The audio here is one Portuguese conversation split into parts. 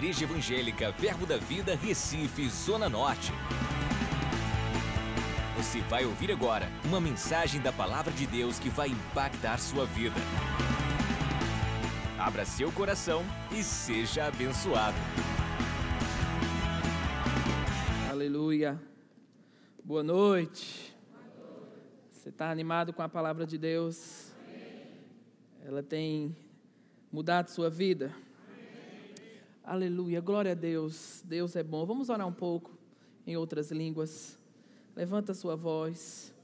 Igreja Evangélica Verbo da Vida, Recife, Zona Norte. Você vai ouvir agora uma mensagem da Palavra de Deus que vai impactar sua vida. Abra seu coração e seja abençoado. Aleluia. Boa noite. Você está animado com a palavra de Deus? Ela tem mudado sua vida? Aleluia. Glória a Deus. Deus é bom. Vamos orar um pouco em outras línguas. Levanta sua voz.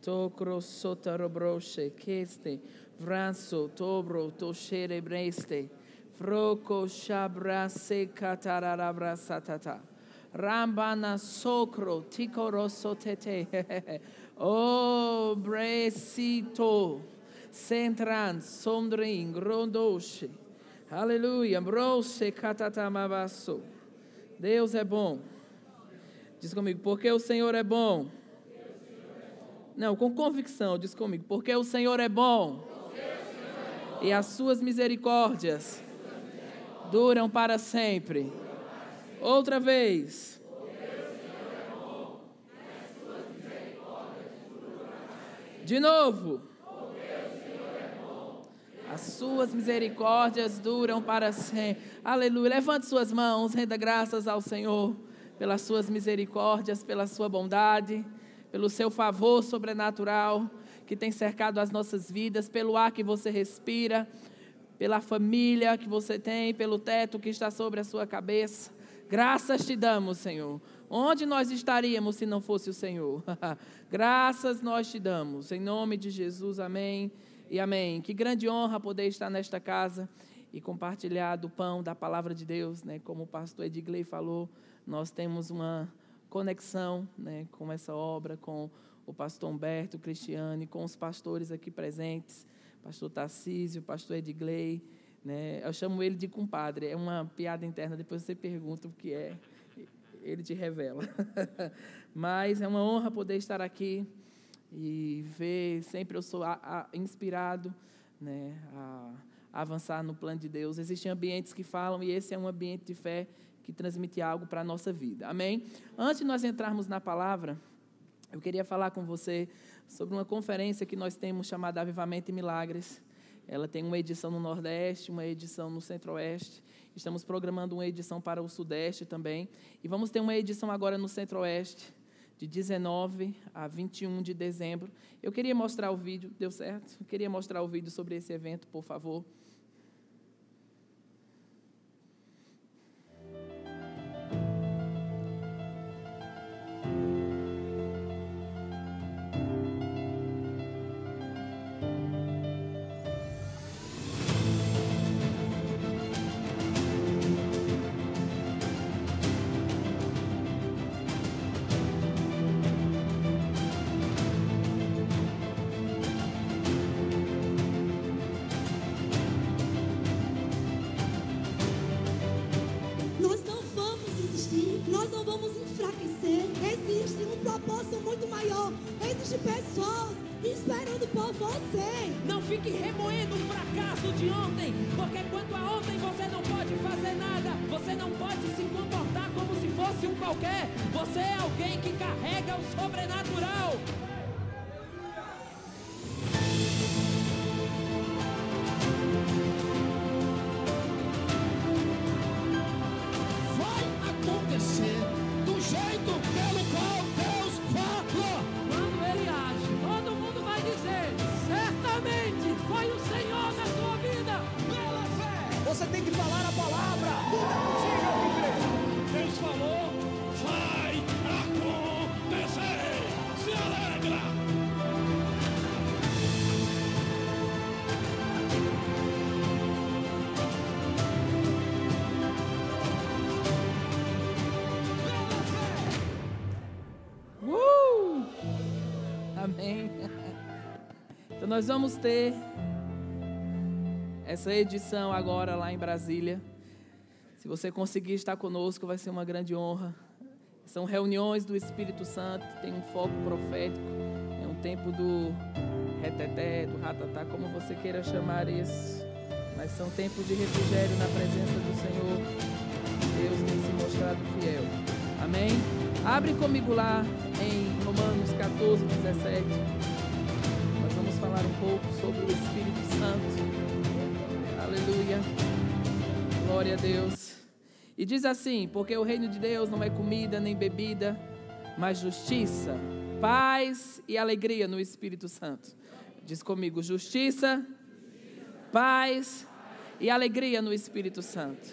Tobro. Rambana socro ticoroso tete. oh, brecito. Centran sondring rondoche. Aleluia. Brose catatamavasso. Deus é bom. Diz comigo, porque o Senhor é bom. Não, com convicção, diz comigo, porque o Senhor é bom. E as suas misericórdias duram para sempre. Outra vez. De novo. As suas misericórdias duram para sempre. Aleluia. Levante suas mãos, renda graças ao Senhor pelas suas misericórdias, pela sua bondade, pelo seu favor sobrenatural que tem cercado as nossas vidas, pelo ar que você respira, pela família que você tem, pelo teto que está sobre a sua cabeça. Graças te damos, Senhor. Onde nós estaríamos se não fosse o Senhor? Graças nós te damos. Em nome de Jesus, amém e amém. Que grande honra poder estar nesta casa e compartilhar do pão, da palavra de Deus, né? Como o pastor Edgley falou, nós temos uma conexão, né, com essa obra, com o pastor Humberto Cristiane, com os pastores aqui presentes, pastor Tarcísio, pastor Edgley, né? Eu chamo ele de compadre, é uma piada interna, depois você pergunta o que é, ele te revela. Mas é uma honra poder estar aqui e ver, sempre eu sou a, a, inspirado, né, a, a avançar no plano de Deus. Existem ambientes que falam e esse é um ambiente de fé que transmite algo para a nossa vida. Amém? Antes de nós entrarmos na palavra, eu queria falar com você sobre uma conferência que nós temos chamada Avivamento e Milagres. Ela tem uma edição no Nordeste, uma edição no Centro-Oeste. Estamos programando uma edição para o Sudeste também. E vamos ter uma edição agora no Centro-Oeste, de 19 a 21 de dezembro. Eu queria mostrar o vídeo, deu certo? Eu queria mostrar o vídeo sobre esse evento, por favor. Você. Não fique remoendo o fracasso de ontem, porque quanto a ontem você não pode fazer nada, você não pode se comportar como se fosse um qualquer. Você é alguém que carrega o sobrenatural. Amém. Então nós vamos ter essa edição agora lá em Brasília. Se você conseguir estar conosco, vai ser uma grande honra. São reuniões do Espírito Santo, tem um foco profético, é um tempo do reteté, do ratatá, como você queira chamar isso. Mas são tempos de refrigério na presença do Senhor. Deus tem se mostrado fiel. Amém? Abre comigo lá em Romanos 14, 17. Nós vamos falar um pouco sobre o Espírito Santo. Aleluia. Glória a Deus. E diz assim: Porque o reino de Deus não é comida nem bebida, mas justiça, paz e alegria no Espírito Santo. Diz comigo: justiça, paz e alegria no Espírito Santo.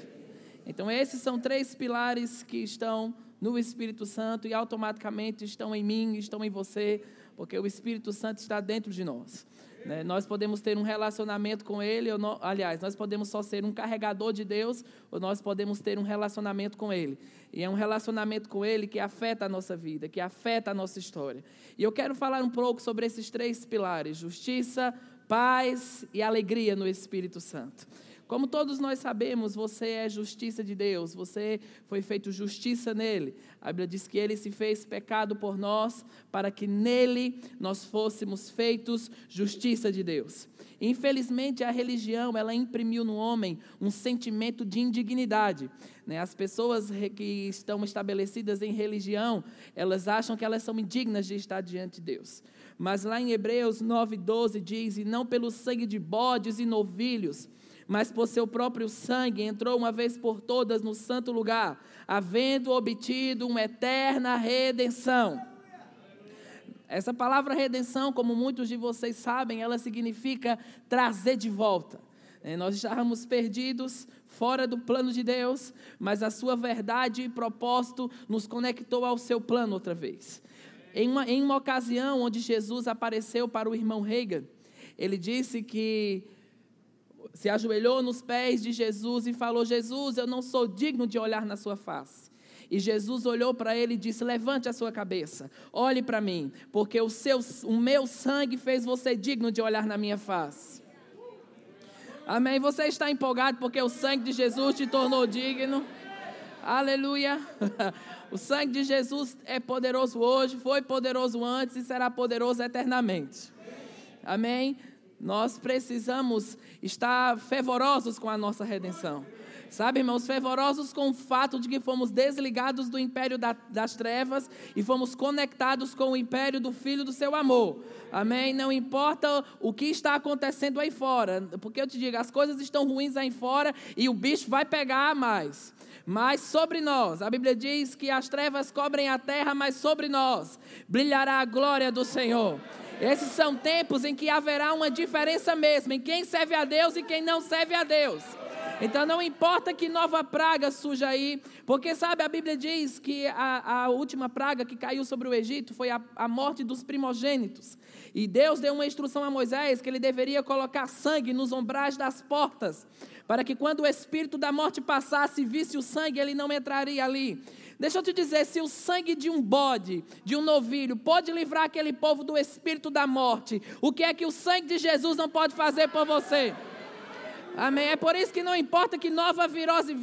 Então, esses são três pilares que estão no Espírito Santo e automaticamente estão em mim, estão em você, porque o Espírito Santo está dentro de nós. Né? Nós podemos ter um relacionamento com Ele, não, aliás, nós podemos só ser um carregador de Deus, ou nós podemos ter um relacionamento com Ele. E é um relacionamento com Ele que afeta a nossa vida, que afeta a nossa história. E eu quero falar um pouco sobre esses três pilares: justiça, paz e alegria no Espírito Santo. Como todos nós sabemos, você é justiça de Deus, você foi feito justiça nele. A Bíblia diz que ele se fez pecado por nós, para que nele nós fôssemos feitos justiça de Deus. Infelizmente, a religião, ela imprimiu no homem um sentimento de indignidade. Né? As pessoas que estão estabelecidas em religião, elas acham que elas são indignas de estar diante de Deus. Mas lá em Hebreus 9,12 diz: E não pelo sangue de bodes e novilhos, mas por seu próprio sangue entrou uma vez por todas no santo lugar, havendo obtido uma eterna redenção. Essa palavra redenção, como muitos de vocês sabem, ela significa trazer de volta. É, nós estávamos perdidos, fora do plano de Deus, mas a sua verdade e propósito nos conectou ao seu plano outra vez. Em uma, em uma ocasião onde Jesus apareceu para o irmão Reagan, ele disse que se ajoelhou nos pés de Jesus e falou: Jesus, eu não sou digno de olhar na sua face. E Jesus olhou para ele e disse: Levante a sua cabeça, olhe para mim, porque o, seu, o meu sangue fez você digno de olhar na minha face. Amém? Você está empolgado porque o sangue de Jesus te tornou digno? Aleluia! O sangue de Jesus é poderoso hoje, foi poderoso antes e será poderoso eternamente. Amém? Nós precisamos estar fervorosos com a nossa redenção. Sabe, irmãos, fervorosos com o fato de que fomos desligados do império da, das trevas e fomos conectados com o império do Filho do seu amor. Amém? Não importa o que está acontecendo aí fora, porque eu te digo, as coisas estão ruins aí fora e o bicho vai pegar mais. Mas sobre nós, a Bíblia diz que as trevas cobrem a terra, mas sobre nós brilhará a glória do Senhor. Esses são tempos em que haverá uma diferença mesmo em quem serve a Deus e quem não serve a Deus. Então não importa que nova praga surja aí, porque sabe, a Bíblia diz que a, a última praga que caiu sobre o Egito foi a, a morte dos primogênitos. E Deus deu uma instrução a Moisés que ele deveria colocar sangue nos ombrais das portas, para que quando o espírito da morte passasse e visse o sangue, ele não entraria ali. Deixa eu te dizer, se o sangue de um bode, de um novilho, pode livrar aquele povo do espírito da morte, o que é que o sangue de Jesus não pode fazer por você? Amém. É por isso que não importa que nova virose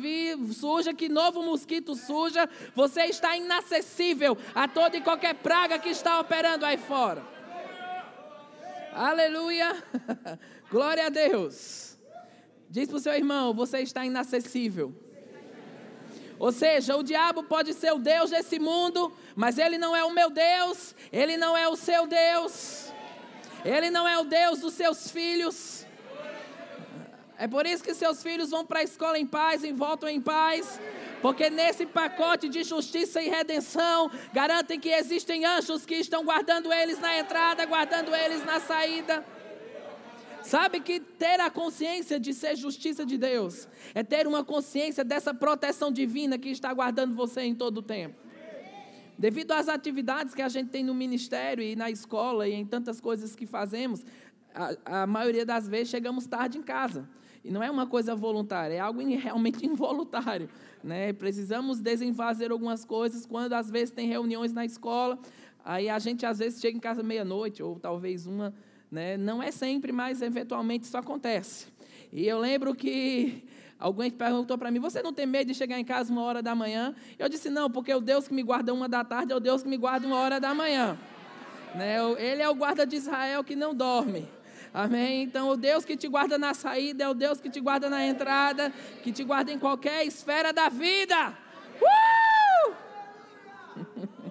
suja, que novo mosquito suja, você está inacessível a toda e qualquer praga que está operando aí fora. Aleluia. Glória a Deus. Diz para o seu irmão: você está inacessível. Ou seja, o diabo pode ser o Deus desse mundo, mas ele não é o meu Deus, ele não é o seu Deus, ele não é o Deus dos seus filhos. É por isso que seus filhos vão para a escola em paz e voltam em paz. Porque nesse pacote de justiça e redenção, garantem que existem anjos que estão guardando eles na entrada, guardando eles na saída. Sabe que ter a consciência de ser justiça de Deus é ter uma consciência dessa proteção divina que está guardando você em todo o tempo. Devido às atividades que a gente tem no ministério e na escola e em tantas coisas que fazemos, a, a maioria das vezes chegamos tarde em casa. E não é uma coisa voluntária, é algo realmente involuntário. Né? Precisamos desenfazer algumas coisas quando às vezes tem reuniões na escola, aí a gente às vezes chega em casa meia-noite, ou talvez uma né? Não é sempre, mas eventualmente isso acontece. E eu lembro que alguém perguntou para mim: Você não tem medo de chegar em casa uma hora da manhã? Eu disse: Não, porque o Deus que me guarda uma da tarde é o Deus que me guarda uma hora da manhã. Né? Ele é o guarda de Israel que não dorme. Amém? Então, o Deus que te guarda na saída é o Deus que te guarda na entrada, que te guarda em qualquer esfera da vida. Uh!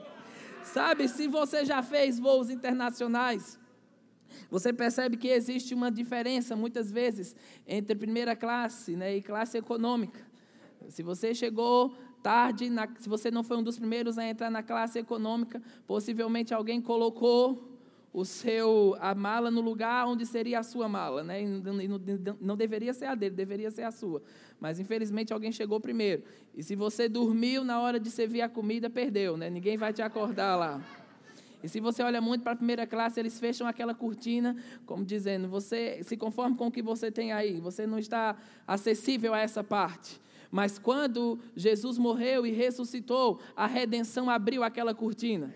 Sabe, se você já fez voos internacionais, você percebe que existe uma diferença, muitas vezes, entre primeira classe né, e classe econômica. Se você chegou tarde, na, se você não foi um dos primeiros a entrar na classe econômica, possivelmente alguém colocou o seu a mala no lugar onde seria a sua mala, né? E não, não, não, deveria ser a dele, deveria ser a sua. Mas infelizmente alguém chegou primeiro. E se você dormiu na hora de servir a comida, perdeu, né? Ninguém vai te acordar lá. E se você olha muito para a primeira classe, eles fecham aquela cortina, como dizendo, você se conforme com o que você tem aí, você não está acessível a essa parte. Mas quando Jesus morreu e ressuscitou, a redenção abriu aquela cortina.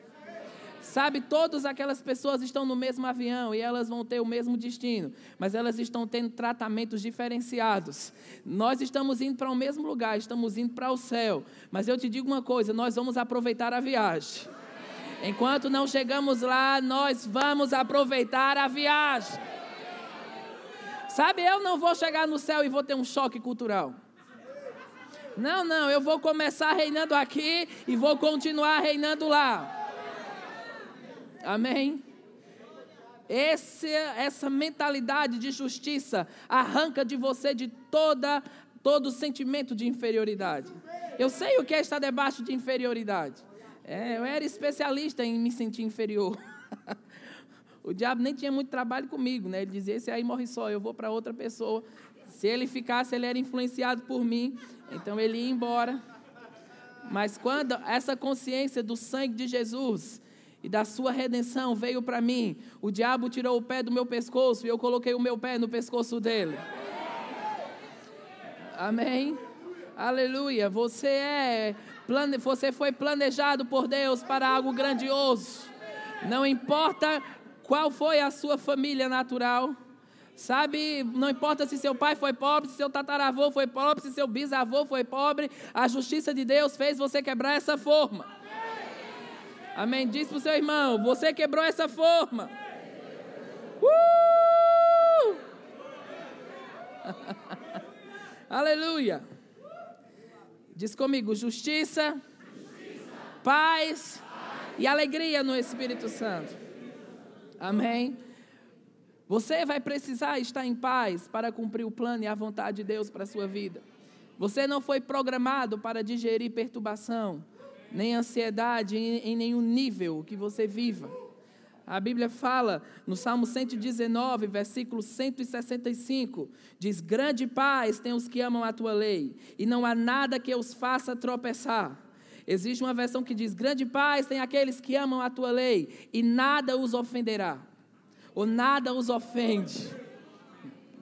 Sabe, todas aquelas pessoas estão no mesmo avião e elas vão ter o mesmo destino, mas elas estão tendo tratamentos diferenciados. Nós estamos indo para o mesmo lugar, estamos indo para o céu, mas eu te digo uma coisa: nós vamos aproveitar a viagem. Enquanto não chegamos lá, nós vamos aproveitar a viagem. Sabe, eu não vou chegar no céu e vou ter um choque cultural. Não, não, eu vou começar reinando aqui e vou continuar reinando lá. Amém? Esse, essa mentalidade de justiça arranca de você de toda, todo sentimento de inferioridade. Eu sei o que é estar debaixo de inferioridade. É, eu era especialista em me sentir inferior. o diabo nem tinha muito trabalho comigo, né? Ele dizia: esse aí morre só, eu vou para outra pessoa. Se ele ficasse, ele era influenciado por mim, então ele ia embora. Mas quando essa consciência do sangue de Jesus e da sua redenção veio para mim. O diabo tirou o pé do meu pescoço e eu coloquei o meu pé no pescoço dele. Amém. Aleluia. Você é. Você foi planejado por Deus para algo grandioso. Não importa qual foi a sua família natural. Sabe, não importa se seu pai foi pobre, se seu tataravô foi pobre, se seu bisavô foi pobre, a justiça de Deus fez você quebrar essa forma. Amém. Diz para o seu irmão: você quebrou essa forma. Uh! Aleluia. Diz comigo: justiça, justiça. Paz, paz, e alegria no Espírito Santo. Amém. Você vai precisar estar em paz para cumprir o plano e a vontade de Deus para a sua vida. Você não foi programado para digerir perturbação nem ansiedade em, em nenhum nível que você viva. A Bíblia fala no Salmo 119, versículo 165, diz: Grande paz tem os que amam a tua lei, e não há nada que os faça tropeçar. Existe uma versão que diz: Grande paz tem aqueles que amam a tua lei, e nada os ofenderá, ou nada os ofende.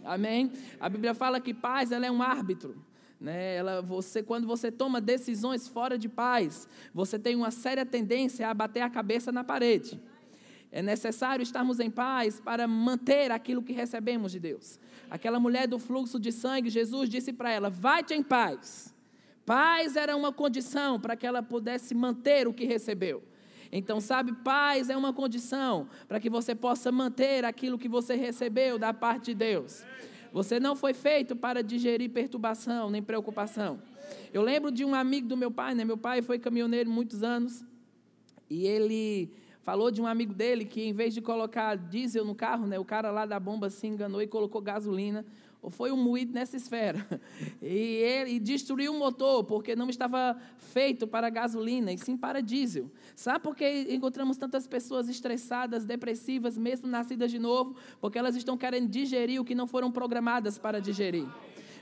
Amém? A Bíblia fala que paz ela é um árbitro. Né? Ela, você, quando você toma decisões fora de paz, você tem uma séria tendência a bater a cabeça na parede. É necessário estarmos em paz para manter aquilo que recebemos de Deus. Aquela mulher do fluxo de sangue, Jesus disse para ela: Vai-te em paz. Paz era uma condição para que ela pudesse manter o que recebeu. Então, sabe, paz é uma condição para que você possa manter aquilo que você recebeu da parte de Deus. Você não foi feito para digerir perturbação nem preocupação. Eu lembro de um amigo do meu pai, né? Meu pai foi caminhoneiro muitos anos e ele falou de um amigo dele que em vez de colocar diesel no carro, né, o cara lá da bomba se enganou e colocou gasolina ou foi um moído nessa esfera. E ele destruiu o motor, porque não estava feito para gasolina, e sim para diesel. Sabe por que encontramos tantas pessoas estressadas, depressivas, mesmo nascidas de novo? Porque elas estão querendo digerir o que não foram programadas para digerir.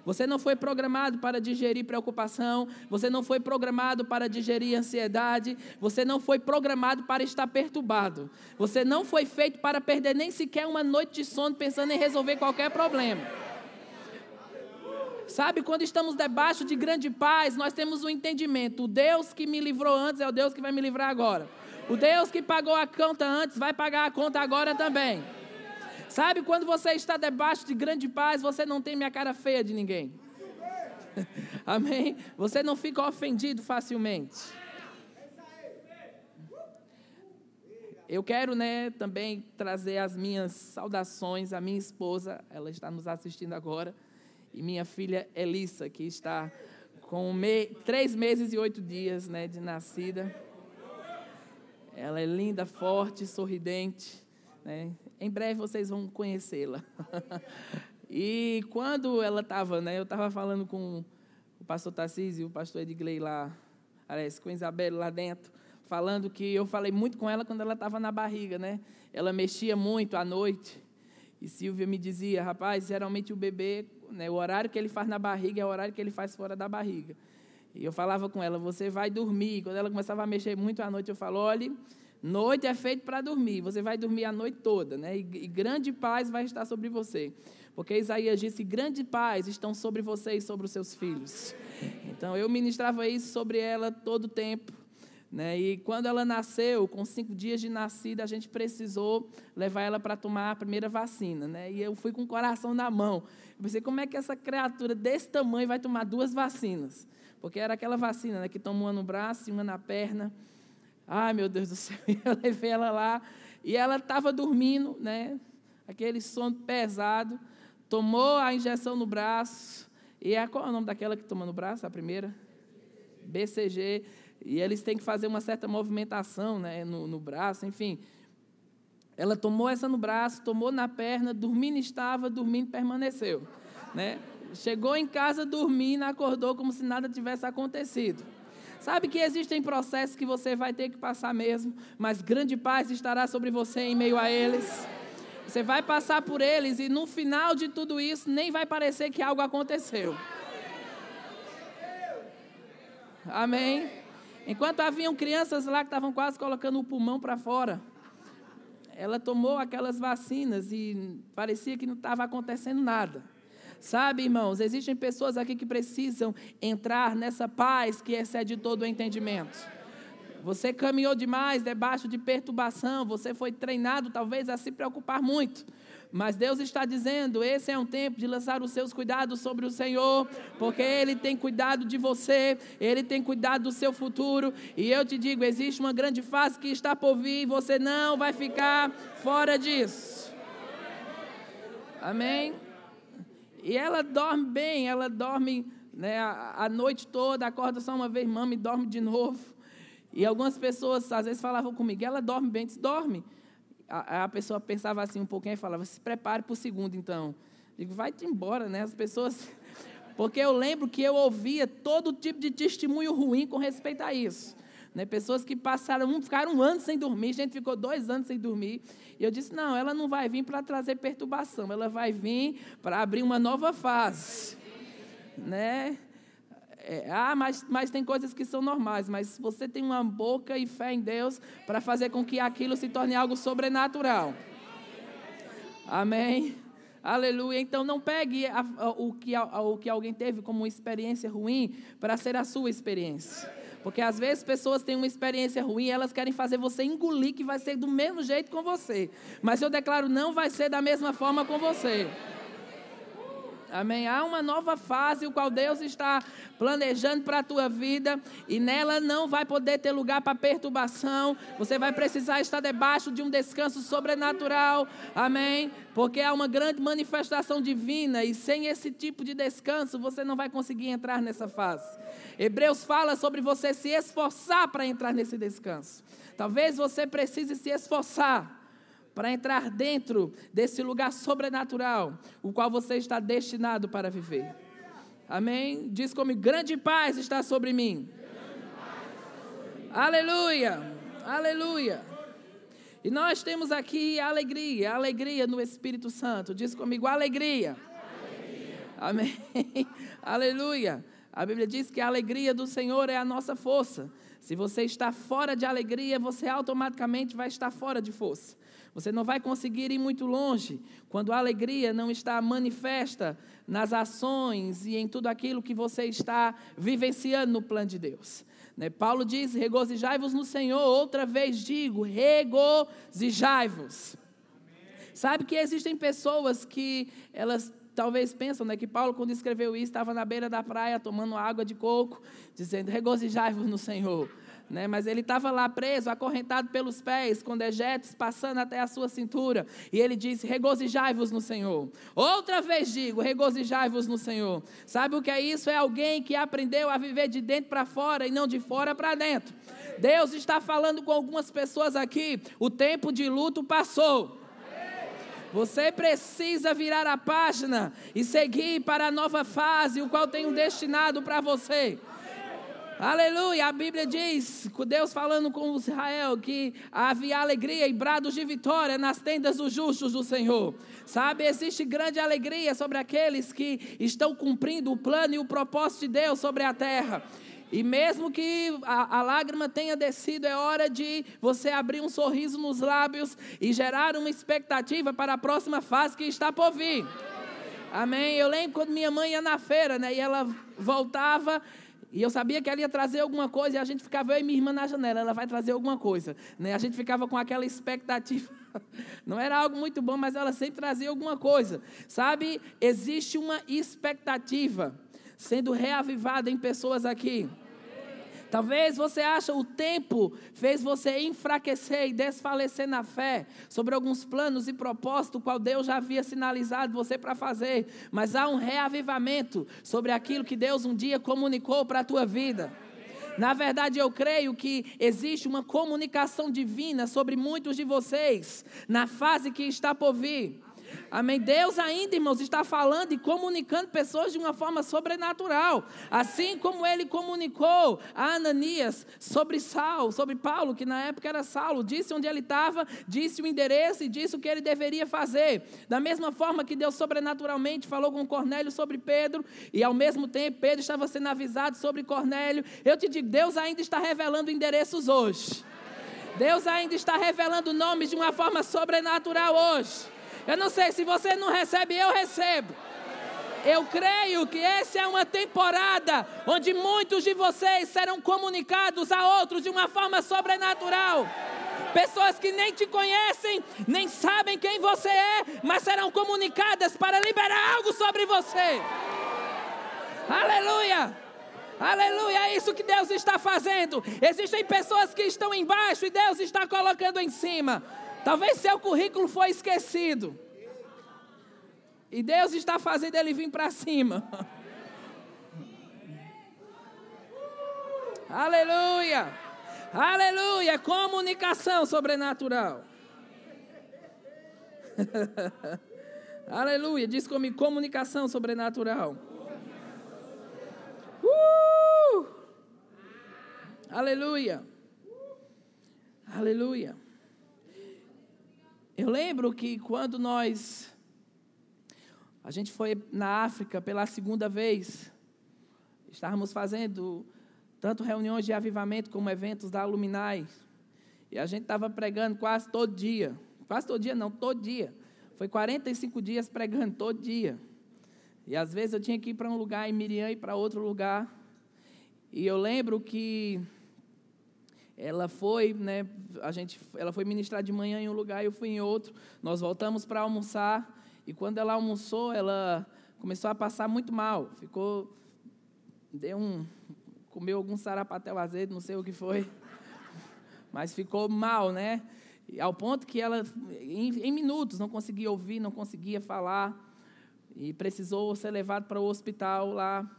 Você não foi programado para digerir preocupação, você não foi programado para digerir ansiedade, você não foi programado para estar perturbado. Você não foi feito para perder nem sequer uma noite de sono pensando em resolver qualquer problema. Sabe, quando estamos debaixo de grande paz, nós temos um entendimento. O Deus que me livrou antes é o Deus que vai me livrar agora. O Deus que pagou a conta antes vai pagar a conta agora também. Sabe, quando você está debaixo de grande paz, você não tem minha cara feia de ninguém. Amém? Você não fica ofendido facilmente. Eu quero, né, também trazer as minhas saudações à minha esposa, ela está nos assistindo agora, e minha filha Elissa, que está com me três meses e oito dias, né, de nascida. Ela é linda, forte, sorridente, né? Em breve vocês vão conhecê-la. e quando ela estava, né, eu estava falando com o pastor Tarcísio e o pastor Edgley lá, aliás, com a Isabel lá dentro, falando que eu falei muito com ela quando ela estava na barriga, né? Ela mexia muito à noite. E Silvia me dizia, rapaz, geralmente o bebê, né, o horário que ele faz na barriga é o horário que ele faz fora da barriga. E eu falava com ela, você vai dormir. Quando ela começava a mexer muito à noite, eu falo, olhe, noite é feito para dormir. Você vai dormir a noite toda, né? E, e grande paz vai estar sobre você. Porque Isaías disse, grande paz estão sobre você e sobre os seus filhos. Então eu ministrava isso sobre ela todo o tempo. Né? E quando ela nasceu, com cinco dias de nascida, a gente precisou levar ela para tomar a primeira vacina. Né? E eu fui com o coração na mão. Eu pensei, como é que essa criatura desse tamanho vai tomar duas vacinas? Porque era aquela vacina né, que toma uma no braço e uma na perna. Ai, meu Deus do céu, eu levei ela lá. E ela estava dormindo, né? aquele sono pesado. Tomou a injeção no braço. E é, qual é o nome daquela que toma no braço, a primeira? BCG e eles têm que fazer uma certa movimentação né, no, no braço, enfim. Ela tomou essa no braço, tomou na perna, dormindo estava, dormindo permaneceu. Né? Chegou em casa dormindo, acordou como se nada tivesse acontecido. Sabe que existem processos que você vai ter que passar mesmo, mas grande paz estará sobre você em meio a eles. Você vai passar por eles e no final de tudo isso nem vai parecer que algo aconteceu. Amém? Enquanto haviam crianças lá que estavam quase colocando o pulmão para fora, ela tomou aquelas vacinas e parecia que não estava acontecendo nada. Sabe, irmãos, existem pessoas aqui que precisam entrar nessa paz que excede todo o entendimento. Você caminhou demais debaixo de perturbação, você foi treinado talvez a se preocupar muito. Mas Deus está dizendo: esse é um tempo de lançar os seus cuidados sobre o Senhor, porque Ele tem cuidado de você, Ele tem cuidado do seu futuro. E eu te digo: existe uma grande fase que está por vir, e você não vai ficar fora disso. Amém? E ela dorme bem, ela dorme né, a, a noite toda, acorda só uma vez, mama e dorme de novo. E algumas pessoas às vezes falavam comigo: ela dorme bem, disse, dorme a, a pessoa pensava assim um pouquinho e falava, se prepare para o segundo, então. Digo, vai-te embora, né? As pessoas... Porque eu lembro que eu ouvia todo tipo de testemunho ruim com respeito a isso. Né? Pessoas que passaram, ficaram um ano sem dormir, gente ficou dois anos sem dormir. E eu disse, não, ela não vai vir para trazer perturbação, ela vai vir para abrir uma nova fase. Né? É, ah, mas, mas tem coisas que são normais, mas você tem uma boca e fé em Deus para fazer com que aquilo se torne algo sobrenatural. Amém? Aleluia. Então não pegue a, a, o, que, a, o que alguém teve como experiência ruim para ser a sua experiência. Porque às vezes pessoas têm uma experiência ruim e elas querem fazer você engolir que vai ser do mesmo jeito com você. Mas eu declaro, não vai ser da mesma forma com você. Amém? Há uma nova fase, o qual Deus está planejando para a tua vida, e nela não vai poder ter lugar para perturbação. Você vai precisar estar debaixo de um descanso sobrenatural. Amém? Porque há uma grande manifestação divina, e sem esse tipo de descanso, você não vai conseguir entrar nessa fase. Hebreus fala sobre você se esforçar para entrar nesse descanso. Talvez você precise se esforçar para entrar dentro desse lugar sobrenatural, o qual você está destinado para viver. Amém? Diz como grande paz está sobre mim. Aleluia! Aleluia! E nós temos aqui alegria, alegria no Espírito Santo. Diz comigo, alegria. alegria. Amém. Aleluia. A Bíblia diz que a alegria do Senhor é a nossa força. Se você está fora de alegria, você automaticamente vai estar fora de força. Você não vai conseguir ir muito longe quando a alegria não está manifesta nas ações e em tudo aquilo que você está vivenciando no plano de Deus. Né? Paulo diz: regozijai-vos no Senhor. Outra vez digo: regozijai-vos. Sabe que existem pessoas que elas talvez pensam né, que Paulo, quando escreveu isso, estava na beira da praia tomando água de coco, dizendo: regozijai-vos no Senhor. Né, mas ele estava lá preso, acorrentado pelos pés, com dejetos passando até a sua cintura. E ele disse: Regozijai-vos no Senhor. Outra vez digo: Regozijai-vos no Senhor. Sabe o que é isso? É alguém que aprendeu a viver de dentro para fora e não de fora para dentro. Deus está falando com algumas pessoas aqui. O tempo de luto passou. Você precisa virar a página e seguir para a nova fase, o qual tenho destinado para você. Aleluia, a Bíblia diz, Deus falando com Israel, que havia alegria e brados de vitória nas tendas dos justos do Senhor. Sabe, existe grande alegria sobre aqueles que estão cumprindo o plano e o propósito de Deus sobre a terra. E mesmo que a, a, lágrima tenha descido, é hora de você abrir um sorriso nos lábios e gerar uma expectativa para a próxima fase que está por vir. Amém. Eu lembro quando minha mãe ia na feira, né? E ela voltava e eu sabia que ela ia trazer alguma coisa e a gente ficava, eu e minha irmã na janela, ela vai trazer alguma coisa. Né? A gente ficava com aquela expectativa. Não era algo muito bom, mas ela sempre trazia alguma coisa. Sabe, existe uma expectativa sendo reavivada em pessoas aqui. Talvez você ache o tempo fez você enfraquecer e desfalecer na fé sobre alguns planos e propósitos qual Deus já havia sinalizado você para fazer, mas há um reavivamento sobre aquilo que Deus um dia comunicou para a tua vida. Na verdade, eu creio que existe uma comunicação divina sobre muitos de vocês na fase que está por vir. Amém. Deus ainda, irmãos, está falando e comunicando pessoas de uma forma sobrenatural. Assim como ele comunicou a Ananias sobre Saulo, sobre Paulo, que na época era Saulo, disse onde ele estava, disse o endereço e disse o que ele deveria fazer. Da mesma forma que Deus sobrenaturalmente falou com Cornélio sobre Pedro, e ao mesmo tempo Pedro estava sendo avisado sobre Cornélio. Eu te digo, Deus ainda está revelando endereços hoje. Deus ainda está revelando nomes de uma forma sobrenatural hoje. Eu não sei, se você não recebe, eu recebo. Eu creio que essa é uma temporada onde muitos de vocês serão comunicados a outros de uma forma sobrenatural. Pessoas que nem te conhecem, nem sabem quem você é, mas serão comunicadas para liberar algo sobre você. Aleluia! Aleluia, é isso que Deus está fazendo. Existem pessoas que estão embaixo e Deus está colocando em cima. Talvez seu currículo foi esquecido. E Deus está fazendo ele vir para cima. Aleluia! Aleluia! Comunicação sobrenatural. Aleluia! Diz comigo: comunicação sobrenatural. Uh! Aleluia! Aleluia! Eu lembro que quando nós. A gente foi na África pela segunda vez. Estávamos fazendo tanto reuniões de avivamento como eventos da Luminais. E a gente estava pregando quase todo dia. Quase todo dia, não, todo dia. Foi 45 dias pregando todo dia. E às vezes eu tinha que ir para um lugar em Miriam e para outro lugar. E eu lembro que ela foi, né, a gente, ela foi ministrar de manhã em um lugar e eu fui em outro. Nós voltamos para almoçar e quando ela almoçou, ela começou a passar muito mal. Ficou, deu um, comeu algum sarapatel azedo, não sei o que foi, mas ficou mal, né? Ao ponto que ela, em, em minutos, não conseguia ouvir, não conseguia falar e precisou ser levado para o hospital lá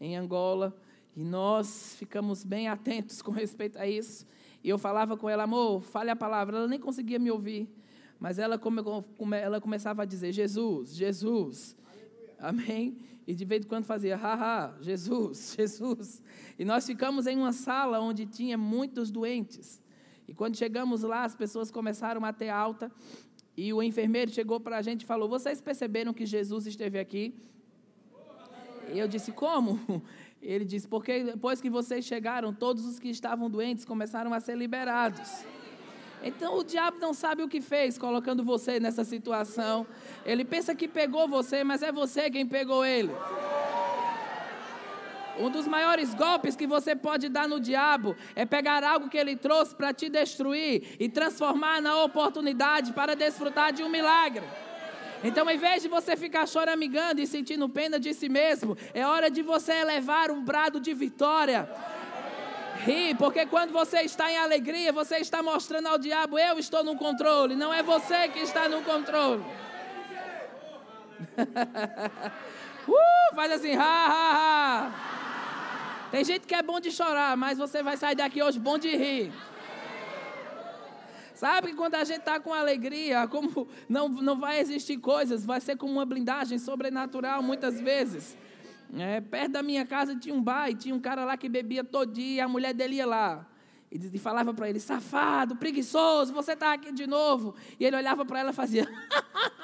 em Angola. E nós ficamos bem atentos com respeito a isso. E eu falava com ela, amor, fale a palavra. Ela nem conseguia me ouvir. Mas ela, come, ela começava a dizer, Jesus, Jesus. Amém? E de vez em quando fazia, haha, Jesus, Jesus. E nós ficamos em uma sala onde tinha muitos doentes. E quando chegamos lá, as pessoas começaram a ter alta. E o enfermeiro chegou para a gente e falou: Vocês perceberam que Jesus esteve aqui? E eu disse: Como? Ele diz: Porque depois que vocês chegaram, todos os que estavam doentes começaram a ser liberados. Então o diabo não sabe o que fez colocando você nessa situação. Ele pensa que pegou você, mas é você quem pegou ele. Um dos maiores golpes que você pode dar no diabo é pegar algo que ele trouxe para te destruir e transformar na oportunidade para desfrutar de um milagre. Então, em vez de você ficar choramingando e sentindo pena de si mesmo, é hora de você elevar um brado de vitória. Ri, porque quando você está em alegria, você está mostrando ao diabo: eu estou no controle, não é você que está no controle. uh, faz assim, ha, ha, ha. Tem gente que é bom de chorar, mas você vai sair daqui hoje bom de rir. Sabe que quando a gente está com alegria, como não, não vai existir coisas, vai ser como uma blindagem sobrenatural muitas vezes. É, perto da minha casa tinha um bar e tinha um cara lá que bebia todo dia, a mulher dele ia lá. E falava para ele, safado, preguiçoso, você está aqui de novo. E ele olhava para ela e fazia.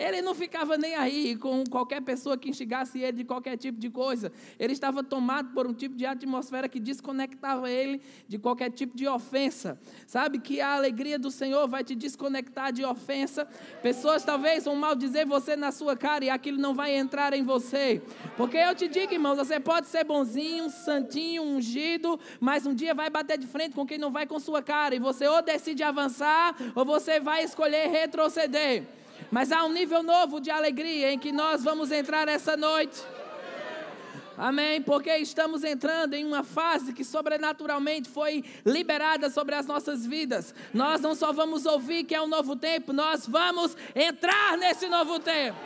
Ele não ficava nem aí com qualquer pessoa que instigasse ele de qualquer tipo de coisa. Ele estava tomado por um tipo de atmosfera que desconectava ele de qualquer tipo de ofensa. Sabe que a alegria do Senhor vai te desconectar de ofensa. Pessoas talvez vão mal dizer você na sua cara e aquilo não vai entrar em você. Porque eu te digo, irmãos, você pode ser bonzinho, santinho, ungido, mas um dia vai bater de frente com quem não vai com sua cara. E você ou decide avançar ou você vai escolher retroceder. Mas há um nível novo de alegria em que nós vamos entrar essa noite. Amém? Porque estamos entrando em uma fase que sobrenaturalmente foi liberada sobre as nossas vidas. Nós não só vamos ouvir que é um novo tempo, nós vamos entrar nesse novo tempo.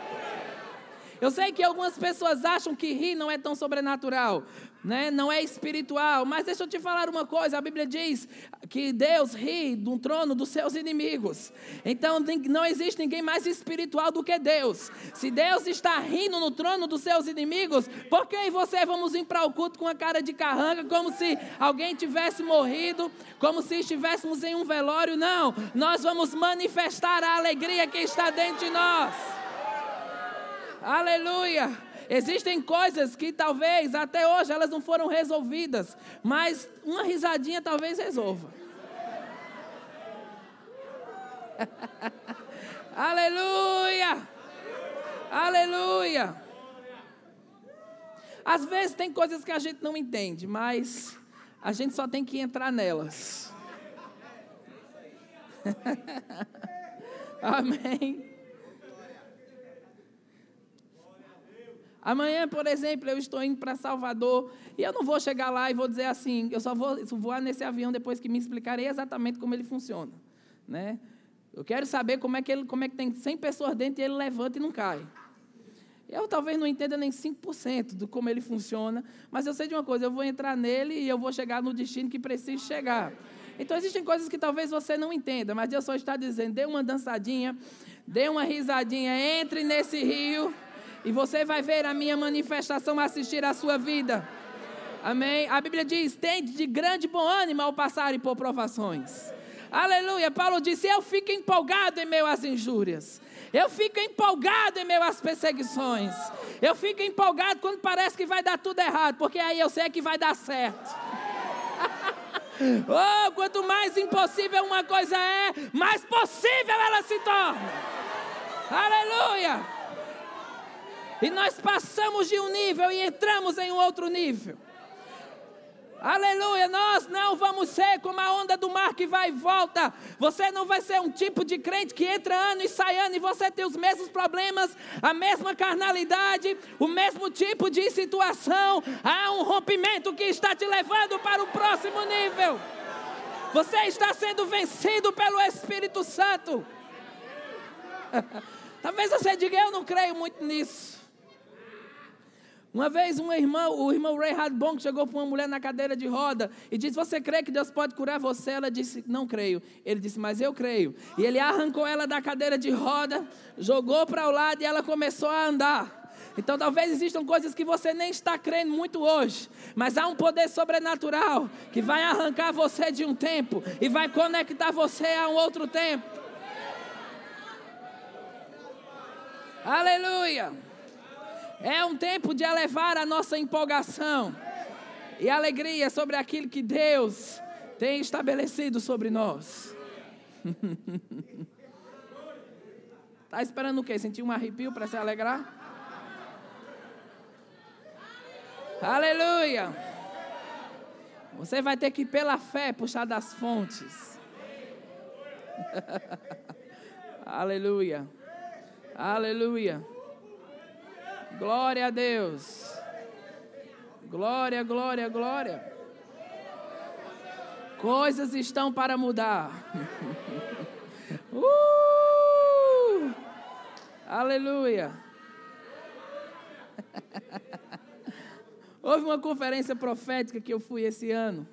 Eu sei que algumas pessoas acham que rir não é tão sobrenatural, né? não é espiritual, mas deixa eu te falar uma coisa: a Bíblia diz que Deus ri do trono dos seus inimigos. Então não existe ninguém mais espiritual do que Deus. Se Deus está rindo no trono dos seus inimigos, por que você vamos vir para o culto com a cara de carranga, como se alguém tivesse morrido, como se estivéssemos em um velório? Não, nós vamos manifestar a alegria que está dentro de nós. Aleluia! Existem coisas que talvez até hoje elas não foram resolvidas, mas uma risadinha talvez resolva. Aleluia! Aleluia! Às vezes tem coisas que a gente não entende, mas a gente só tem que entrar nelas. Amém. Amanhã, por exemplo, eu estou indo para Salvador e eu não vou chegar lá e vou dizer assim, eu só vou voar nesse avião depois que me explicarei exatamente como ele funciona, né? Eu quero saber como é que ele, como é que tem 100 pessoas dentro e ele levanta e não cai. Eu talvez não entenda nem 5% do como ele funciona, mas eu sei de uma coisa, eu vou entrar nele e eu vou chegar no destino que preciso chegar. Então existem coisas que talvez você não entenda, mas Deus só está dizendo, dê uma dançadinha, dê uma risadinha, entre nesse rio e você vai ver a minha manifestação assistir à sua vida. Amém? A Bíblia diz: tem de grande bom ânimo ao passarem por provações. Aleluia. Paulo disse: Eu fico empolgado em meio às injúrias. Eu fico empolgado em meio às perseguições. Eu fico empolgado quando parece que vai dar tudo errado, porque aí eu sei que vai dar certo. oh, quanto mais impossível uma coisa é, mais possível ela se torna. Aleluia. E nós passamos de um nível e entramos em um outro nível. Aleluia, nós não vamos ser como a onda do mar que vai e volta. Você não vai ser um tipo de crente que entra ano e sai ano e você tem os mesmos problemas, a mesma carnalidade, o mesmo tipo de situação. Há um rompimento que está te levando para o próximo nível. Você está sendo vencido pelo Espírito Santo. Talvez você diga, eu não creio muito nisso. Uma vez um irmão, o irmão Ray Hadbon chegou para uma mulher na cadeira de roda e disse: Você crê que Deus pode curar você? Ela disse: Não creio. Ele disse: Mas eu creio. E ele arrancou ela da cadeira de roda, jogou para o lado e ela começou a andar. Então talvez existam coisas que você nem está crendo muito hoje, mas há um poder sobrenatural que vai arrancar você de um tempo e vai conectar você a um outro tempo. Aleluia! É um tempo de elevar a nossa empolgação e alegria sobre aquilo que Deus tem estabelecido sobre nós. Está esperando o quê? Sentir um arrepio para se alegrar? Aleluia! Você vai ter que, pela fé, puxar das fontes. Aleluia! Aleluia! Glória a Deus. Glória, glória, glória. Coisas estão para mudar. Uh! Aleluia. Houve uma conferência profética que eu fui esse ano.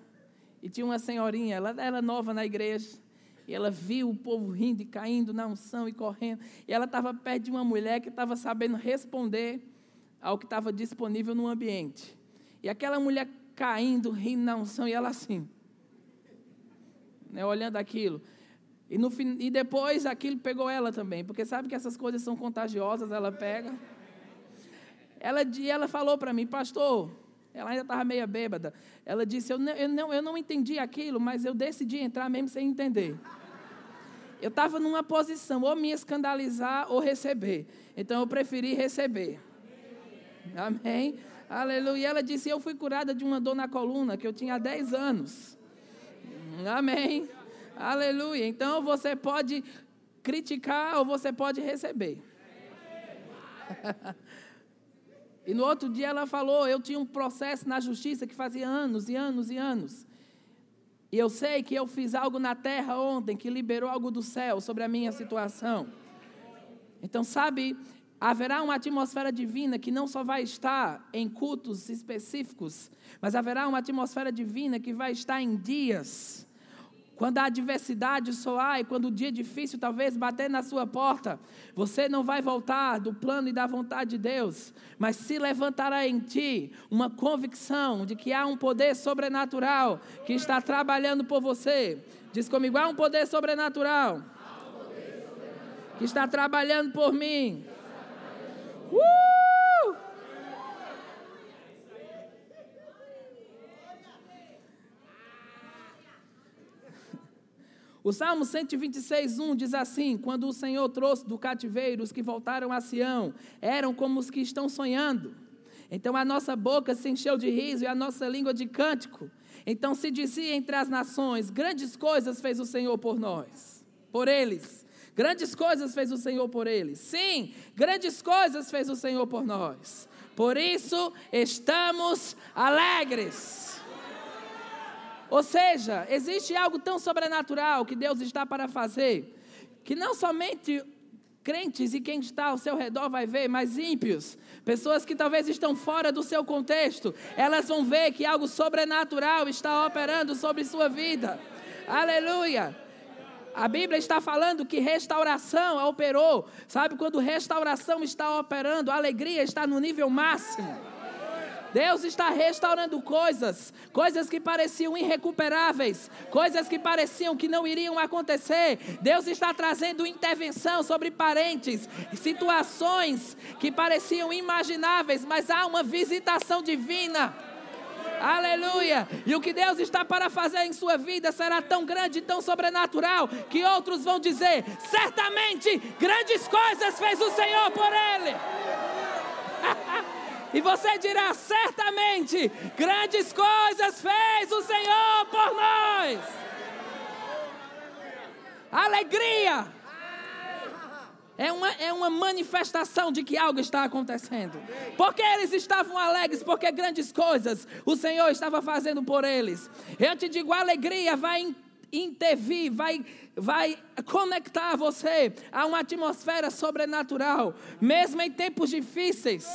E tinha uma senhorinha, ela era nova na igreja. E ela viu o povo rindo e caindo na unção e correndo. E ela estava perto de uma mulher que estava sabendo responder ao que estava disponível no ambiente. E aquela mulher caindo, rindo na unção, e ela assim, né, olhando aquilo. E, no, e depois aquilo pegou ela também, porque sabe que essas coisas são contagiosas, ela pega. Ela, ela falou para mim, pastor, ela ainda estava meia bêbada. Ela disse: eu não, eu, não, eu não entendi aquilo, mas eu decidi entrar mesmo sem entender. Eu estava numa posição ou me escandalizar ou receber. Então eu preferi receber. Amém? Aleluia. Ela disse: Eu fui curada de uma dor na coluna que eu tinha há 10 anos. Amém. Aleluia. Então você pode criticar ou você pode receber. E no outro dia ela falou: Eu tinha um processo na justiça que fazia anos e anos e anos. E eu sei que eu fiz algo na terra ontem que liberou algo do céu sobre a minha situação. Então, sabe, haverá uma atmosfera divina que não só vai estar em cultos específicos, mas haverá uma atmosfera divina que vai estar em dias quando a adversidade soar e quando o dia difícil talvez bater na sua porta, você não vai voltar do plano e da vontade de Deus, mas se levantará em ti uma convicção de que há um poder sobrenatural que está trabalhando por você. Diz comigo: há um poder sobrenatural que está trabalhando por mim. Uh! O Salmo 126, 1 diz assim: Quando o Senhor trouxe do cativeiro os que voltaram a Sião, eram como os que estão sonhando. Então a nossa boca se encheu de riso e a nossa língua de cântico. Então se dizia entre as nações: Grandes coisas fez o Senhor por nós, por eles. Grandes coisas fez o Senhor por eles. Sim, grandes coisas fez o Senhor por nós. Por isso estamos alegres. Ou seja, existe algo tão sobrenatural que Deus está para fazer, que não somente crentes e quem está ao seu redor vai ver, mas ímpios, pessoas que talvez estão fora do seu contexto, elas vão ver que algo sobrenatural está operando sobre sua vida. Aleluia! A Bíblia está falando que restauração operou. Sabe quando restauração está operando, a alegria está no nível máximo. Deus está restaurando coisas, coisas que pareciam irrecuperáveis, coisas que pareciam que não iriam acontecer. Deus está trazendo intervenção sobre parentes, situações que pareciam imagináveis, mas há uma visitação divina. Aleluia! E o que Deus está para fazer em sua vida será tão grande, tão sobrenatural, que outros vão dizer: certamente grandes coisas fez o Senhor por ele. E você dirá: certamente, grandes coisas fez o Senhor por nós. Alegria. É uma, é uma manifestação de que algo está acontecendo. Porque eles estavam alegres, porque grandes coisas o Senhor estava fazendo por eles. Eu te digo: a alegria vai intervir, vai, vai conectar você a uma atmosfera sobrenatural, mesmo em tempos difíceis.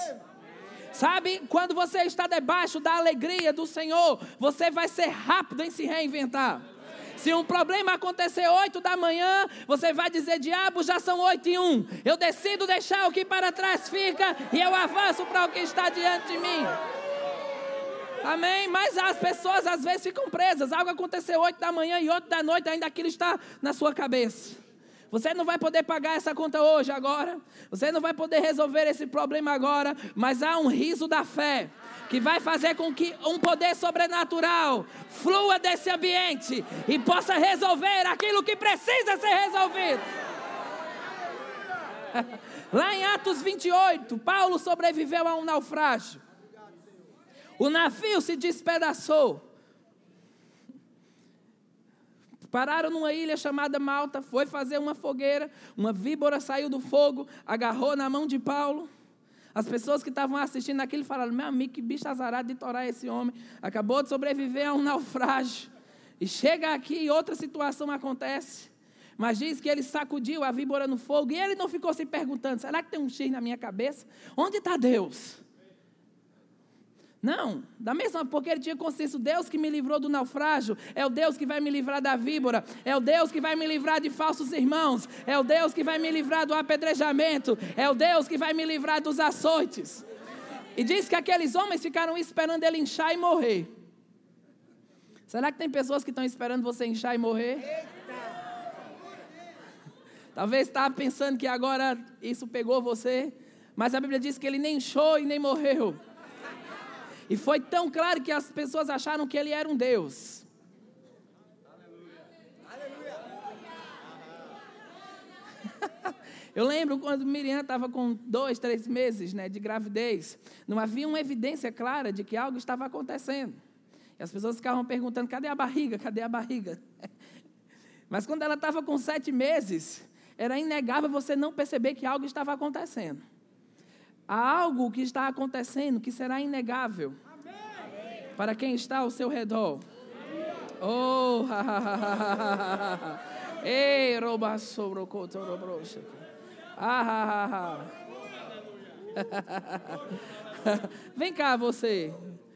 Sabe, quando você está debaixo da alegria do Senhor, você vai ser rápido em se reinventar. Se um problema acontecer 8 da manhã, você vai dizer: Diabo, já são 8 e 1. Eu decido deixar o que para trás fica e eu avanço para o que está diante de mim. Amém? Mas as pessoas às vezes ficam presas. Algo aconteceu 8 da manhã e 8 da noite, ainda aquilo está na sua cabeça. Você não vai poder pagar essa conta hoje, agora. Você não vai poder resolver esse problema agora. Mas há um riso da fé que vai fazer com que um poder sobrenatural flua desse ambiente e possa resolver aquilo que precisa ser resolvido. Lá em Atos 28, Paulo sobreviveu a um naufrágio. O navio se despedaçou. Pararam numa ilha chamada Malta, foi fazer uma fogueira, uma víbora saiu do fogo, agarrou na mão de Paulo. As pessoas que estavam assistindo aquilo falaram: Meu amigo, que bicho azarado de torar esse homem. Acabou de sobreviver a um naufrágio. E chega aqui e outra situação acontece. Mas diz que ele sacudiu a víbora no fogo e ele não ficou se perguntando: será que tem um X na minha cabeça? Onde está Deus? Não, da mesma porque ele tinha consciência, o Deus que me livrou do naufrágio é o Deus que vai me livrar da víbora, é o Deus que vai me livrar de falsos irmãos, é o Deus que vai me livrar do apedrejamento, é o Deus que vai me livrar dos açoites. E diz que aqueles homens ficaram esperando ele inchar e morrer. Será que tem pessoas que estão esperando você inchar e morrer? Talvez estava pensando que agora isso pegou você, mas a Bíblia diz que ele nem inchou e nem morreu. E foi tão claro que as pessoas acharam que ele era um Deus. Eu lembro quando Miriam estava com dois, três meses né, de gravidez, não havia uma evidência clara de que algo estava acontecendo. E as pessoas ficavam perguntando: cadê a barriga? Cadê a barriga? Mas quando ela estava com sete meses, era inegável você não perceber que algo estava acontecendo. Há algo que está acontecendo que será inegável Amém. para quem está ao seu redor. Oh, Ei, rouba sobre o. Ah, Vem cá, você.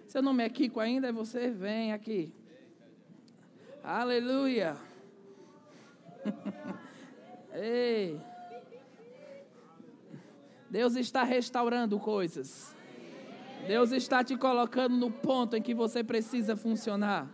Seu nome é Kiko ainda? É você? Vem aqui. Aleluia. Ei. Deus está restaurando coisas. Deus está te colocando no ponto em que você precisa funcionar.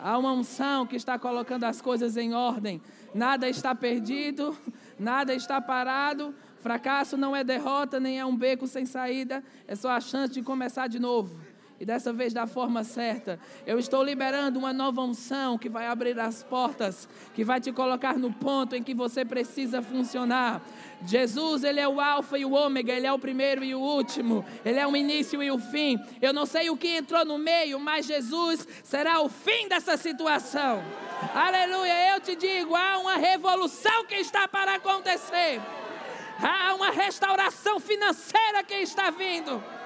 Há uma unção que está colocando as coisas em ordem. Nada está perdido, nada está parado. Fracasso não é derrota, nem é um beco sem saída. É só a chance de começar de novo e dessa vez da forma certa. Eu estou liberando uma nova unção que vai abrir as portas, que vai te colocar no ponto em que você precisa funcionar. Jesus, ele é o alfa e o ômega, ele é o primeiro e o último, ele é o início e o fim. Eu não sei o que entrou no meio, mas Jesus será o fim dessa situação. Aleluia, eu te digo, há uma revolução que está para acontecer. Há uma restauração financeira que está vindo.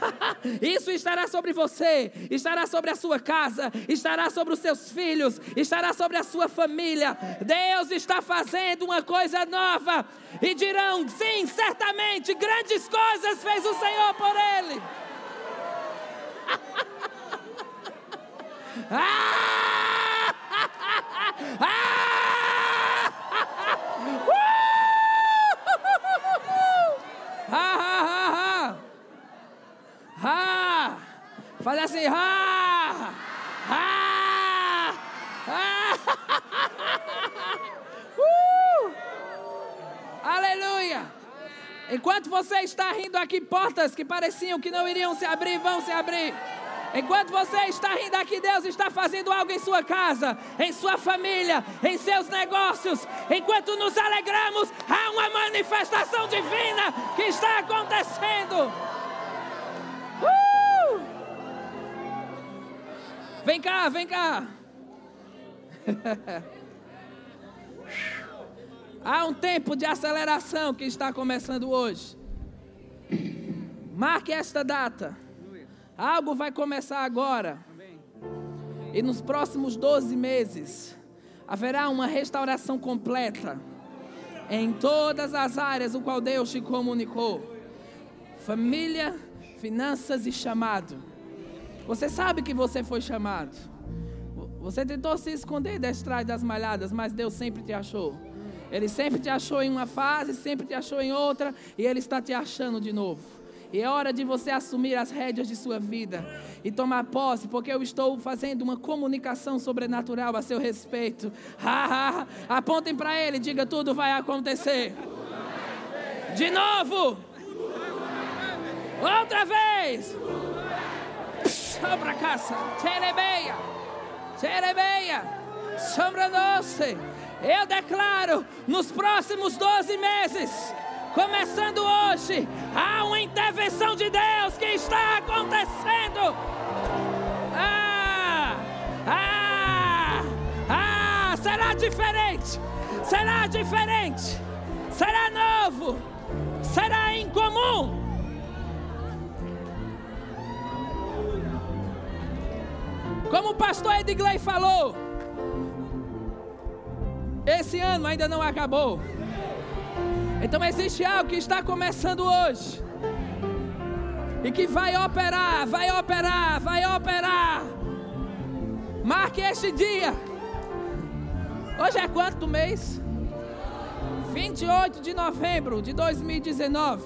Isso estará sobre você, estará sobre a sua casa, estará sobre os seus filhos, estará sobre a sua família. Deus está fazendo uma coisa nova. E dirão: sim, certamente, grandes coisas fez o Senhor por ele. ah! ah! Faz assim, ha! Ha! ha! uh! Aleluia! Enquanto você está rindo aqui, portas que pareciam que não iriam se abrir, vão se abrir. Enquanto você está rindo aqui, Deus está fazendo algo em sua casa, em sua família, em seus negócios. Enquanto nos alegramos, há uma manifestação divina que está acontecendo. Vem cá, vem cá. Há um tempo de aceleração que está começando hoje. Marque esta data. Algo vai começar agora. E nos próximos 12 meses haverá uma restauração completa em todas as áreas o qual Deus te comunicou. Família, finanças e chamado. Você sabe que você foi chamado. Você tentou se esconder detrás das malhadas, mas Deus sempre te achou. Ele sempre te achou em uma fase, sempre te achou em outra, e Ele está te achando de novo. E é hora de você assumir as rédeas de sua vida e tomar posse, porque eu estou fazendo uma comunicação sobrenatural a seu respeito. Apontem para ele, diga tudo vai acontecer. De novo. Outra vez. Sobra casa. Terebeia. Terebeia. Sombra doce. Eu declaro nos próximos 12 meses, começando hoje, há uma intervenção de Deus que está acontecendo. Ah, ah, ah, será diferente, será diferente, será novo, será incomum. Como o pastor Edgley falou, Esse ano ainda não acabou. Então existe algo que está começando hoje. E que vai operar, vai operar, vai operar. Marque este dia. Hoje é quanto do mês? 28 de novembro de 2019.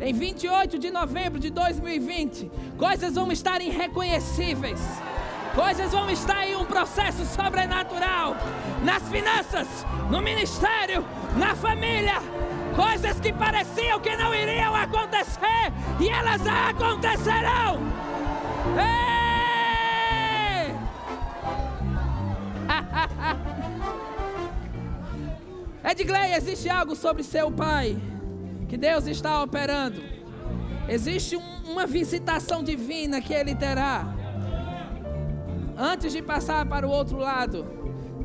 Em 28 de novembro de 2020, coisas vão estar irreconhecíveis. Coisas vão estar em um processo sobrenatural. Nas finanças, no ministério, na família. Coisas que pareciam que não iriam acontecer e elas acontecerão. Ei! Edgley, existe algo sobre seu pai que Deus está operando. Existe um, uma visitação divina que ele terá. Antes de passar para o outro lado,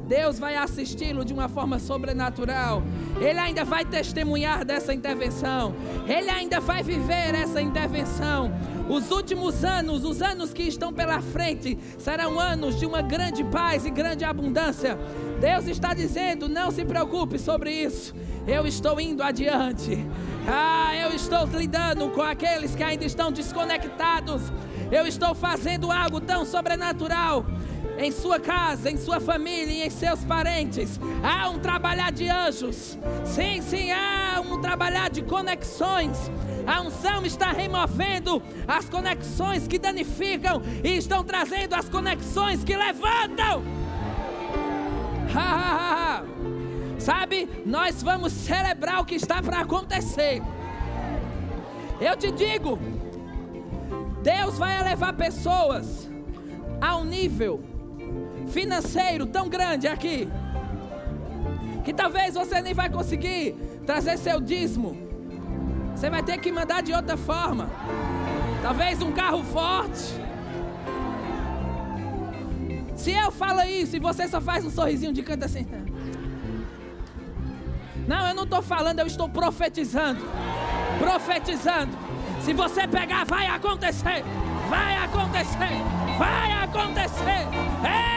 Deus vai assisti-lo de uma forma sobrenatural. Ele ainda vai testemunhar dessa intervenção. Ele ainda vai viver essa intervenção. Os últimos anos, os anos que estão pela frente, serão anos de uma grande paz e grande abundância. Deus está dizendo: não se preocupe sobre isso. Eu estou indo adiante. Ah, eu estou lidando com aqueles que ainda estão desconectados. Eu estou fazendo algo tão sobrenatural em sua casa, em sua família e em seus parentes. Há um trabalhar de anjos. Sim, sim, há um trabalhar de conexões. A unção está removendo as conexões que danificam e estão trazendo as conexões que levantam. Ha, ha, ha. Sabe, nós vamos celebrar o que está para acontecer. Eu te digo, Deus vai levar pessoas a um nível financeiro tão grande aqui, que talvez você nem vai conseguir trazer seu dízimo. Você vai ter que mandar de outra forma. Talvez um carro forte. Se eu falo isso e você só faz um sorrisinho de canto assim. Não, eu não estou falando, eu estou profetizando. Profetizando. Se você pegar, vai acontecer. Vai acontecer. Vai acontecer. Ei,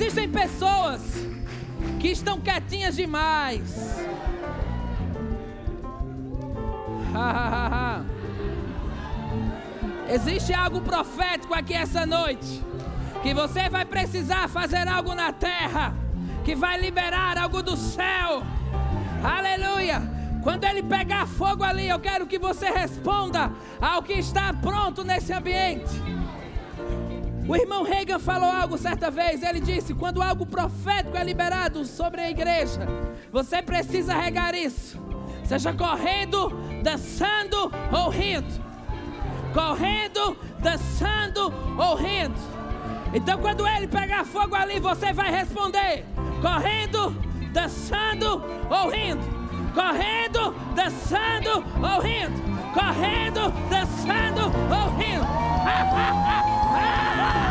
Existem pessoas que estão quietinhas demais. Existe algo profético aqui essa noite. Que você vai precisar fazer algo na terra. Que vai liberar algo do céu. Aleluia. Quando ele pegar fogo ali, eu quero que você responda ao que está pronto nesse ambiente. O irmão Reagan falou algo certa vez. Ele disse: quando algo profético é liberado sobre a igreja, você precisa regar isso. Seja correndo, dançando ou rindo. Correndo, dançando ou rindo. Então, quando ele pegar fogo ali, você vai responder: correndo, dançando ou rindo. Correndo, dançando ou rindo. Correndo, dançando ou rindo. Ah! Ah!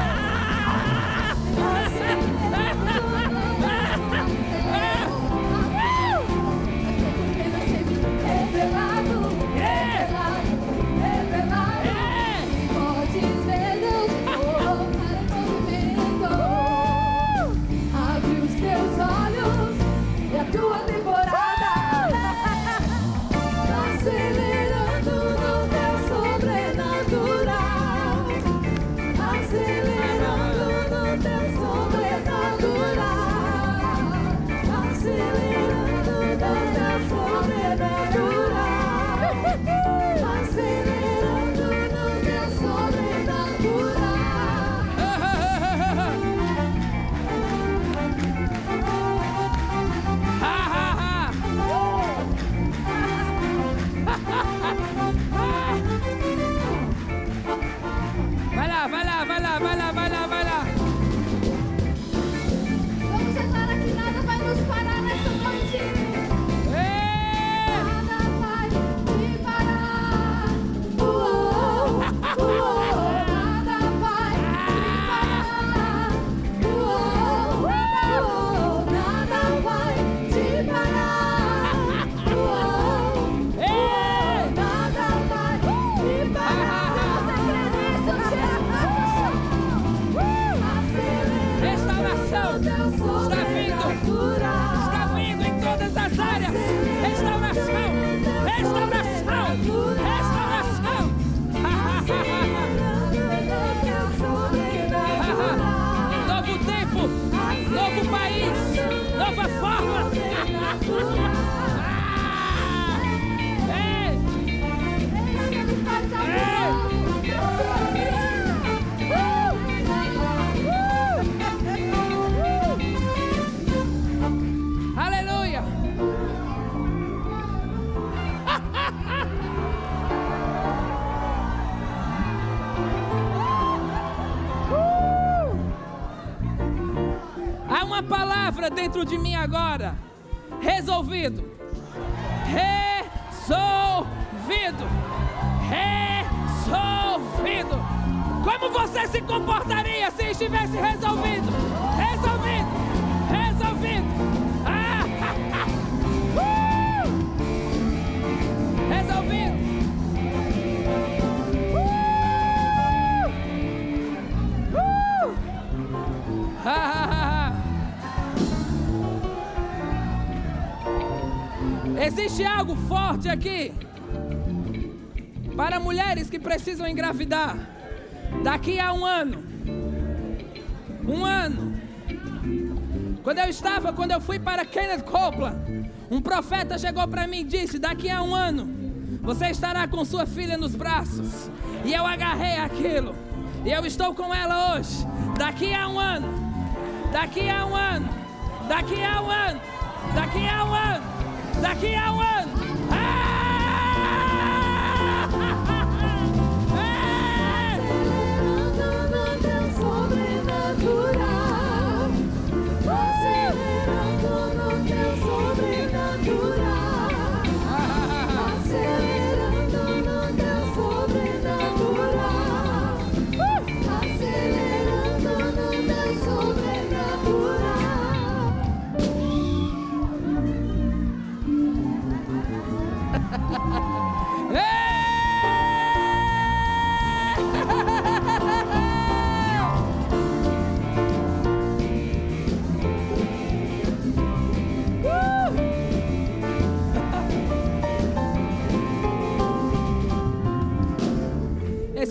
área. Restauração, restauração. Palavra dentro de mim agora. Resolvido. Resolvido. Resolvido. Como você se comportaria se estivesse resolvido? Resolvido. Existe algo forte aqui para mulheres que precisam engravidar daqui a um ano. Um ano. Quando eu estava, quando eu fui para Kenneth Copeland, um profeta chegou para mim e disse: Daqui a um ano, você estará com sua filha nos braços. E eu agarrei aquilo. E eu estou com ela hoje. Daqui a um ano. Daqui a um ano. Daqui a um ano. Daqui a um ano. Daqui a um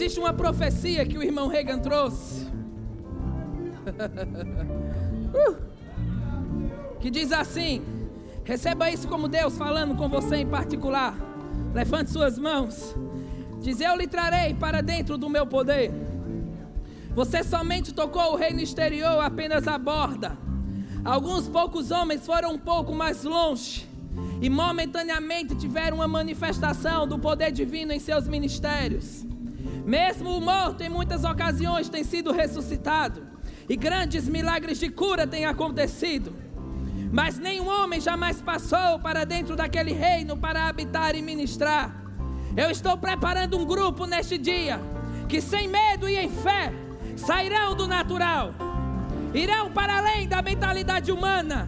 Existe uma profecia que o irmão Reagan trouxe. Uh! que diz assim: receba isso como Deus falando com você em particular. Levante suas mãos. Diz: Eu lhe trarei para dentro do meu poder. Você somente tocou o reino exterior apenas à borda. Alguns poucos homens foram um pouco mais longe e momentaneamente tiveram uma manifestação do poder divino em seus ministérios. Mesmo o morto, em muitas ocasiões, tem sido ressuscitado e grandes milagres de cura têm acontecido. Mas nenhum homem jamais passou para dentro daquele reino para habitar e ministrar. Eu estou preparando um grupo neste dia que, sem medo e em fé, sairão do natural, irão para além da mentalidade humana,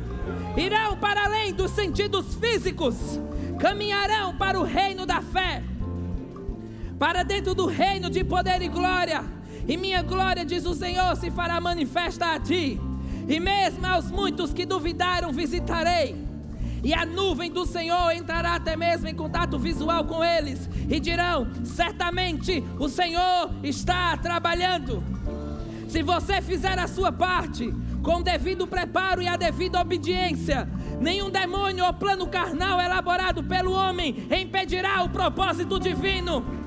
irão para além dos sentidos físicos, caminharão para o reino da fé, para dentro do reino de poder e glória. E minha glória, diz o Senhor, se fará manifesta a ti. E mesmo aos muitos que duvidaram, visitarei. E a nuvem do Senhor entrará até mesmo em contato visual com eles. E dirão: certamente o Senhor está trabalhando. Se você fizer a sua parte, com o devido preparo e a devida obediência, nenhum demônio ou plano carnal elaborado pelo homem impedirá o propósito divino.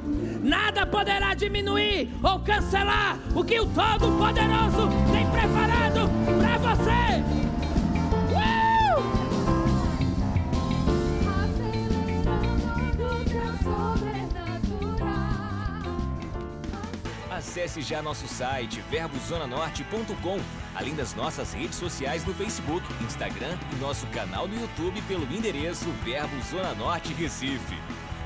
Nada poderá diminuir ou cancelar o que o Todo-Poderoso tem preparado para você. Uh! Acesse já nosso site verbozonanorte.com, além das nossas redes sociais no Facebook, Instagram e nosso canal no YouTube pelo endereço Verbo Zona Norte Recife.